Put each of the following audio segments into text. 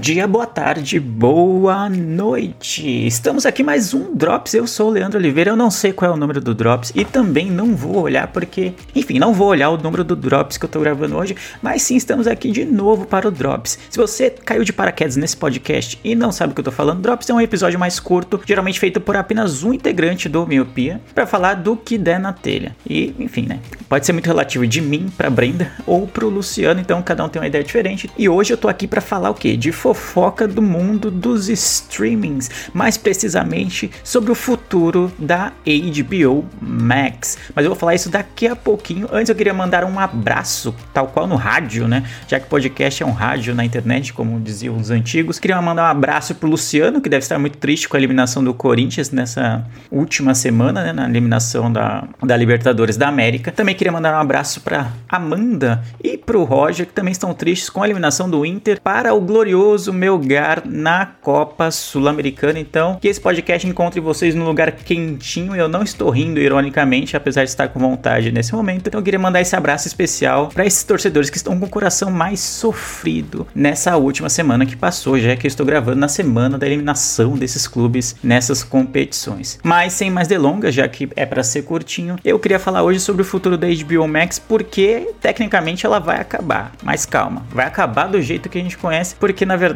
Dia, boa tarde, boa noite. Estamos aqui mais um Drops. Eu sou o Leandro Oliveira. Eu não sei qual é o número do Drops e também não vou olhar porque, enfim, não vou olhar o número do Drops que eu tô gravando hoje, mas sim estamos aqui de novo para o Drops. Se você caiu de paraquedas nesse podcast e não sabe o que eu tô falando, Drops é um episódio mais curto, geralmente feito por apenas um integrante do Miopia, para falar do que der na telha. E, enfim, né? Pode ser muito relativo de mim para Brenda ou pro Luciano, então cada um tem uma ideia diferente. E hoje eu tô aqui para falar o quê? De fofoca do mundo dos streamings, mais precisamente sobre o futuro da HBO Max. Mas eu vou falar isso daqui a pouquinho. Antes eu queria mandar um abraço, tal qual no rádio, né? Já que podcast é um rádio na internet, como diziam os antigos. Queria mandar um abraço pro Luciano, que deve estar muito triste com a eliminação do Corinthians nessa última semana, né? Na eliminação da, da Libertadores da América. Também queria mandar um abraço para Amanda e pro Roger, que também estão tristes com a eliminação do Inter para o glorioso Melgar na Copa Sul-Americana. Então, que esse podcast encontre vocês num lugar quentinho. Eu não estou rindo ironicamente, apesar de estar com vontade nesse momento. Então, eu queria mandar esse abraço especial para esses torcedores que estão com o coração mais sofrido nessa última semana que passou, já que eu estou gravando na semana da eliminação desses clubes nessas competições. Mas sem mais delongas, já que é para ser curtinho, eu queria falar hoje sobre o futuro da HBO Max, porque tecnicamente ela vai acabar. Mas calma, vai acabar do jeito que a gente conhece, porque na verdade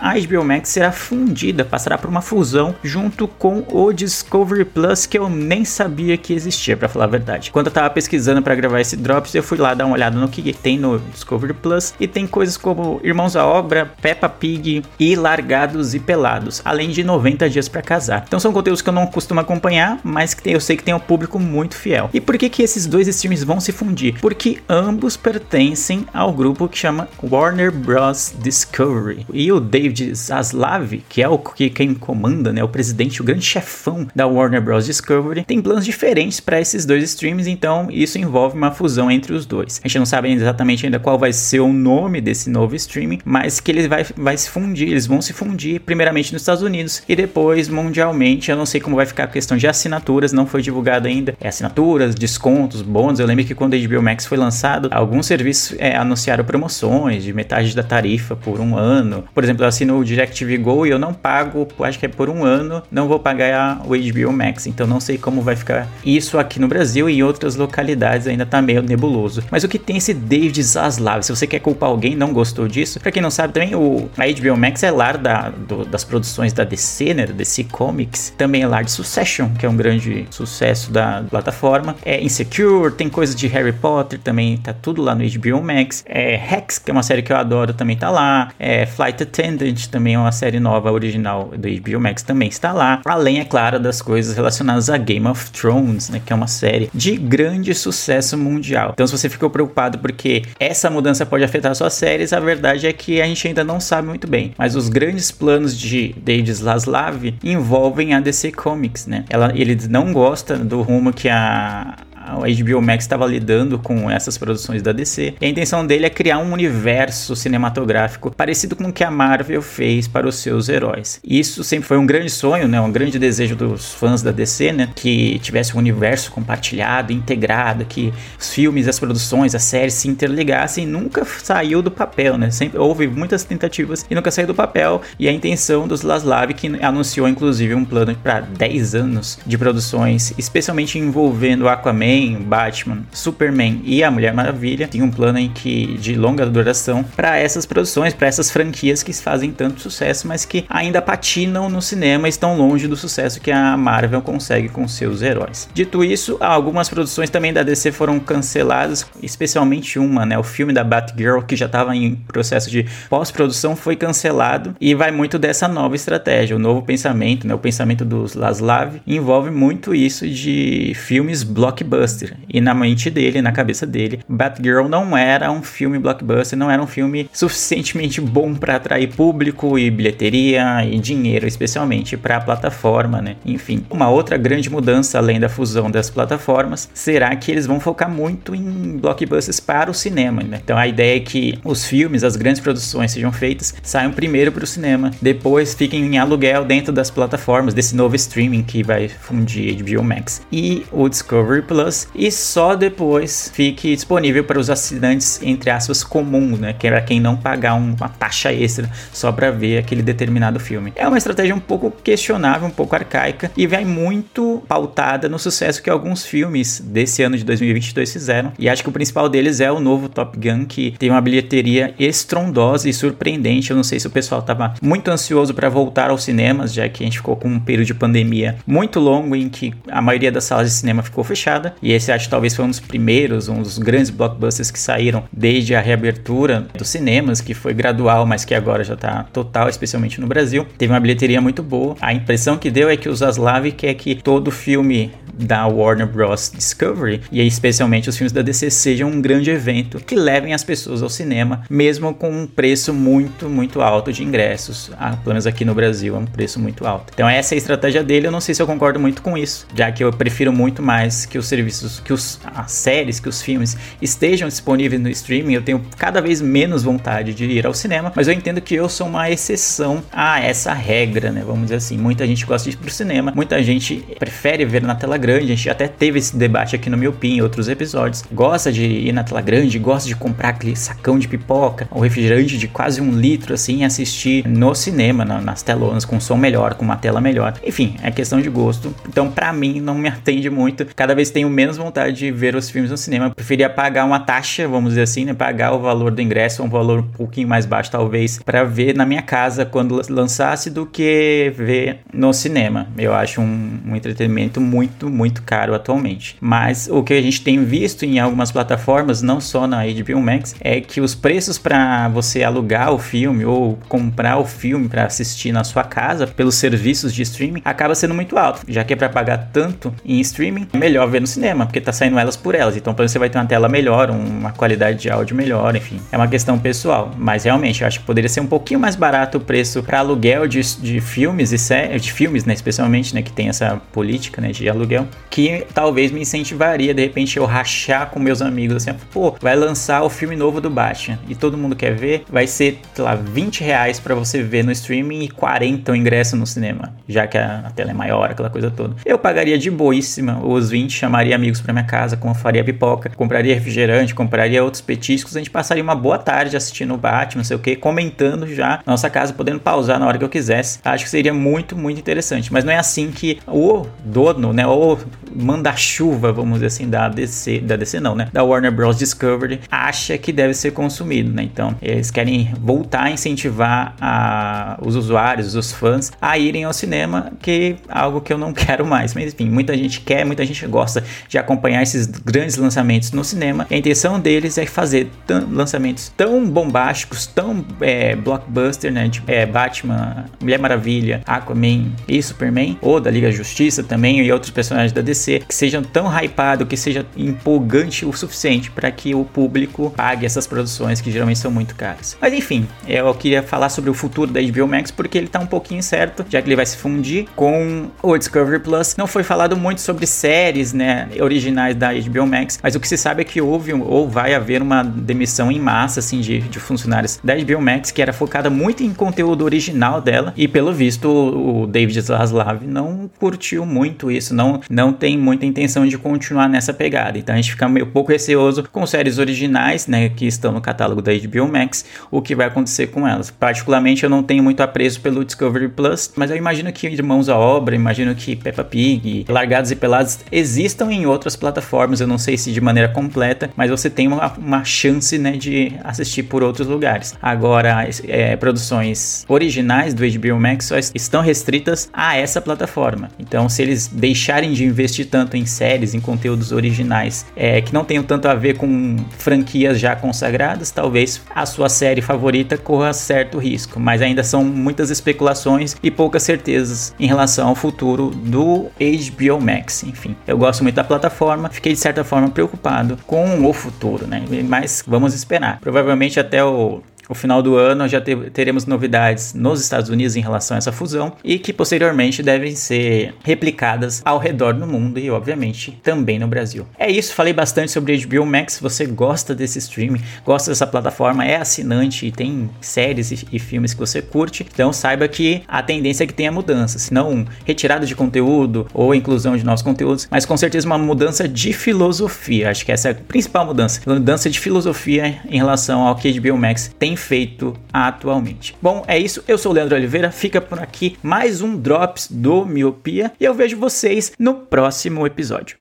a HBO Max será fundida, passará por uma fusão junto com o Discovery Plus, que eu nem sabia que existia, para falar a verdade. Quando eu tava pesquisando para gravar esse Drops, eu fui lá dar uma olhada no que tem no Discovery Plus e tem coisas como Irmãos à Obra, Peppa Pig e Largados e Pelados, além de 90 dias para casar. Então são conteúdos que eu não costumo acompanhar, mas que eu sei que tem um público muito fiel. E por que que esses dois streams vão se fundir? Porque ambos pertencem ao grupo que chama Warner Bros Discovery. E o David Zaslav, que é o que quem comanda, né, o presidente, o grande chefão da Warner Bros Discovery, tem planos diferentes para esses dois streams, então isso envolve uma fusão entre os dois. A gente não sabe exatamente ainda qual vai ser o nome desse novo streaming, mas que ele vai, vai se fundir, eles vão se fundir primeiramente nos Estados Unidos e depois mundialmente. Eu não sei como vai ficar a questão de assinaturas, não foi divulgado ainda. É assinaturas, descontos, bônus. Eu lembro que quando a HBO Max foi lançado, alguns serviços é, anunciaram promoções de metade da tarifa por um ano. Por exemplo, eu assino o DirecTV Go e eu não pago, acho que é por um ano, não vou pagar o HBO Max. Então não sei como vai ficar isso aqui no Brasil e em outras localidades ainda tá meio nebuloso. Mas o que tem esse David Zaslav? Se você quer culpar alguém, não gostou disso. Pra quem não sabe também, o, a HBO Max é lar da, do, das produções da DC, né? Da DC Comics. Também é lar de Succession, que é um grande sucesso da plataforma. É Insecure, tem coisas de Harry Potter, também tá tudo lá no HBO Max. É Hex, que é uma série que eu adoro, também tá lá. É Flight Attendant, também é uma série nova, original do HBO Max, também está lá. Além, é claro, das coisas relacionadas a Game of Thrones, né? Que é uma série de grande sucesso mundial. Então, se você ficou preocupado porque essa mudança pode afetar suas séries, a verdade é que a gente ainda não sabe muito bem. Mas os grandes planos de David Zaslav envolvem a DC Comics, né? Ela, ele não gosta do rumo que a a HBO Max estava lidando com essas produções da DC. E a intenção dele é criar um universo cinematográfico parecido com o que a Marvel fez para os seus heróis. Isso sempre foi um grande sonho, né? Um grande desejo dos fãs da DC, né? Que tivesse um universo compartilhado, integrado, que os filmes, as produções, as séries se interligassem e nunca saiu do papel, né? Sempre houve muitas tentativas e nunca saiu do papel. E a intenção dos Laslav, que anunciou inclusive um plano para 10 anos de produções, especialmente envolvendo Aquaman Batman, Superman e a Mulher Maravilha tem um plano em que de longa duração para essas produções, para essas franquias que fazem tanto sucesso, mas que ainda patinam no cinema e estão longe do sucesso que a Marvel consegue com seus heróis. Dito isso, algumas produções também da DC foram canceladas, especialmente uma, né, o filme da Batgirl que já estava em processo de pós-produção foi cancelado e vai muito dessa nova estratégia, o novo pensamento, né, o pensamento dos Laslav envolve muito isso de filmes blockbusters blockbuster. E na mente dele, na cabeça dele, Batgirl não era um filme blockbuster, não era um filme suficientemente bom para atrair público e bilheteria e dinheiro, especialmente para a plataforma, né? Enfim, uma outra grande mudança além da fusão das plataformas será que eles vão focar muito em blockbusters para o cinema, né? Então a ideia é que os filmes, as grandes produções sejam feitas, saiam primeiro para o cinema, depois fiquem em aluguel dentro das plataformas desse novo streaming que vai fundir HBO Max e o Discovery Plus e só depois fique disponível para os assinantes entre aspas comuns, né? Que é para quem não pagar uma taxa extra só para ver aquele determinado filme. É uma estratégia um pouco questionável, um pouco arcaica e vai muito pautada no sucesso que alguns filmes desse ano de 2022 fizeram. E acho que o principal deles é o novo Top Gun que tem uma bilheteria estrondosa e surpreendente. Eu não sei se o pessoal estava muito ansioso para voltar aos cinemas, já que a gente ficou com um período de pandemia muito longo em que a maioria das salas de cinema ficou fechada. E esse acho que talvez foi um dos primeiros, um dos grandes blockbusters que saíram desde a reabertura dos cinemas, que foi gradual, mas que agora já está total, especialmente no Brasil. Teve uma bilheteria muito boa. A impressão que deu é que o Zaslav quer que todo filme da Warner Bros. Discovery, e especialmente os filmes da DC, sejam um grande evento que levem as pessoas ao cinema, mesmo com um preço muito, muito alto de ingressos. Ah, pelo menos aqui no Brasil é um preço muito alto. Então essa é a estratégia dele, eu não sei se eu concordo muito com isso, já que eu prefiro muito mais que os serviços, que os, as séries, que os filmes estejam disponíveis no streaming, eu tenho cada vez menos vontade de ir ao cinema, mas eu entendo que eu sou uma exceção a essa regra, né? Vamos dizer assim, muita gente gosta de ir pro cinema, muita gente prefere ver na tela grande, a gente até teve esse debate aqui no Miopim em outros episódios. Gosta de ir na tela grande, gosta de comprar aquele sacão de pipoca, ou refrigerante de quase um litro, assim, assistir no cinema, na, nas telonas, com som melhor, com uma tela melhor. Enfim, é questão de gosto. Então, para mim, não me atende muito. Cada vez tenho menos vontade de ver os filmes no cinema. Eu preferia pagar uma taxa, vamos dizer assim, né? Pagar o valor do ingresso, um valor um pouquinho mais baixo, talvez, para ver na minha casa quando lançasse, do que ver no cinema. Eu acho um, um entretenimento muito, muito caro atualmente. Mas o que a gente tem visto em algumas plataformas, não só na HBO Max, é que os preços para você alugar o filme ou comprar o filme para assistir na sua casa pelos serviços de streaming acaba sendo muito alto, já que é para pagar tanto em streaming, é melhor ver no cinema, porque tá saindo elas por elas. Então, você vai ter uma tela melhor, uma qualidade de áudio melhor, enfim. É uma questão pessoal, mas realmente eu acho que poderia ser um pouquinho mais barato o preço para aluguel de, de filmes e séries, de filmes, né, especialmente, né, que tem essa política, né, de aluguel, que talvez me incentivaria de repente eu rachar com meus amigos assim, pô, vai lançar o filme novo do Batman e todo mundo quer ver, vai ser, sei lá, 20 reais para você ver no streaming e 40 o ingresso no cinema, já que a, a, tela é maior, aquela coisa toda. Eu pagaria de boíssima os 20, chamaria amigos para minha casa, como faria pipoca, compraria refrigerante, compraria outros petiscos, a gente passaria uma boa tarde assistindo o Batman, não sei o que, comentando já nossa casa, podendo pausar na hora que eu quisesse. Acho que seria muito, muito interessante, mas não é assim que o dono, né, o manda-chuva, vamos dizer assim, da DC, da DC não, né, da Warner Bros. Discovery, acha que deve ser consumido, né? Então, eles querem voltar a incentivar a, os usuários, os fãs, a irem ao cinema, que é algo que eu não quero mais. Mas enfim, muita gente quer, muita gente gosta de acompanhar esses grandes lançamentos no cinema. A intenção deles é fazer lançamentos tão bombásticos, tão é, blockbuster, né? Tipo, é, Batman, Mulher Maravilha, Aquaman e Superman, ou da Liga Justiça também, e outros personagens da DC, que sejam tão hypados, que seja empolgante o suficiente para que o público pague essas produções que geralmente são muito caras. Mas enfim, eu queria falar sobre o futuro da HBO Max porque ele tá um pouquinho certo, já que ele vai se fundir com o Discovery Plus. Não foi falado muito sobre séries, né, originais da HBO Max, mas o que se sabe é que houve ou vai haver uma demissão em massa assim de, de funcionários da HBO Max que era focada muito em conteúdo original dela e pelo visto o David Zaslav não curtiu muito isso, não não tem muita intenção de continuar nessa pegada. Então a gente fica meio pouco receoso com séries originais, né, que estão no catálogo da HBO Max, o que vai acontecer com elas. Particularmente eu não tenho muito apreço pelo Discovery Plus, mas eu imagino que Irmãos à Obra, imagino que Peppa Pig, Largados e Pelados existam em outras plataformas, eu não sei se de maneira completa, mas você tem uma, uma chance, né, de assistir por outros lugares. Agora, é, produções originais do HBO Max só estão restritas a essa plataforma. Então, se eles deixarem de investir investir tanto em séries, em conteúdos originais é, que não tenham tanto a ver com franquias já consagradas, talvez a sua série favorita corra certo risco, mas ainda são muitas especulações e poucas certezas em relação ao futuro do HBO Max. Enfim, eu gosto muito da plataforma, fiquei de certa forma preocupado com o futuro, né? Mas vamos esperar. Provavelmente até o o final do ano já teremos novidades nos Estados Unidos em relação a essa fusão e que posteriormente devem ser replicadas ao redor do mundo e, obviamente, também no Brasil. É isso, falei bastante sobre HBO Max. Se você gosta desse streaming, gosta dessa plataforma, é assinante e tem séries e, e filmes que você curte, então saiba que a tendência é que tenha mudança, se não retirada de conteúdo ou inclusão de novos conteúdos, mas com certeza uma mudança de filosofia. Acho que essa é a principal mudança. Mudança de filosofia em relação ao que HBO Max feito atualmente. Bom, é isso. Eu sou o Leandro Oliveira. Fica por aqui mais um Drops do Miopia e eu vejo vocês no próximo episódio.